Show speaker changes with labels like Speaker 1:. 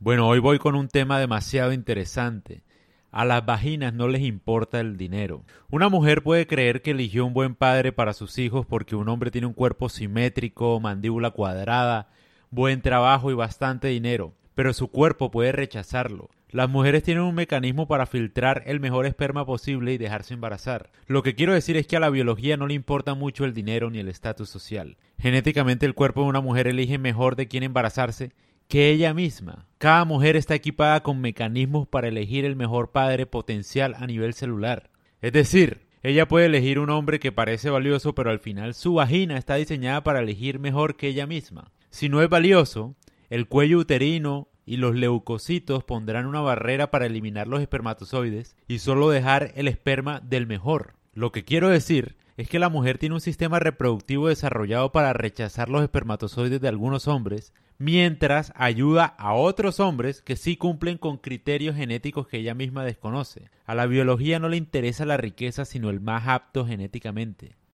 Speaker 1: Bueno, hoy voy con un tema demasiado interesante. A las vaginas no les importa el dinero. Una mujer puede creer que eligió un buen padre para sus hijos porque un hombre tiene un cuerpo simétrico, mandíbula cuadrada, buen trabajo y bastante dinero, pero su cuerpo puede rechazarlo. Las mujeres tienen un mecanismo para filtrar el mejor esperma posible y dejarse embarazar. Lo que quiero decir es que a la biología no le importa mucho el dinero ni el estatus social. Genéticamente el cuerpo de una mujer elige mejor de quién embarazarse que ella misma. Cada mujer está equipada con mecanismos para elegir el mejor padre potencial a nivel celular. Es decir, ella puede elegir un hombre que parece valioso, pero al final su vagina está diseñada para elegir mejor que ella misma. Si no es valioso, el cuello uterino y los leucocitos pondrán una barrera para eliminar los espermatozoides y solo dejar el esperma del mejor. Lo que quiero decir es que la mujer tiene un sistema reproductivo desarrollado para rechazar los espermatozoides de algunos hombres, mientras ayuda a otros hombres que sí cumplen con criterios genéticos que ella misma desconoce. A la biología no le interesa la riqueza sino el más apto genéticamente.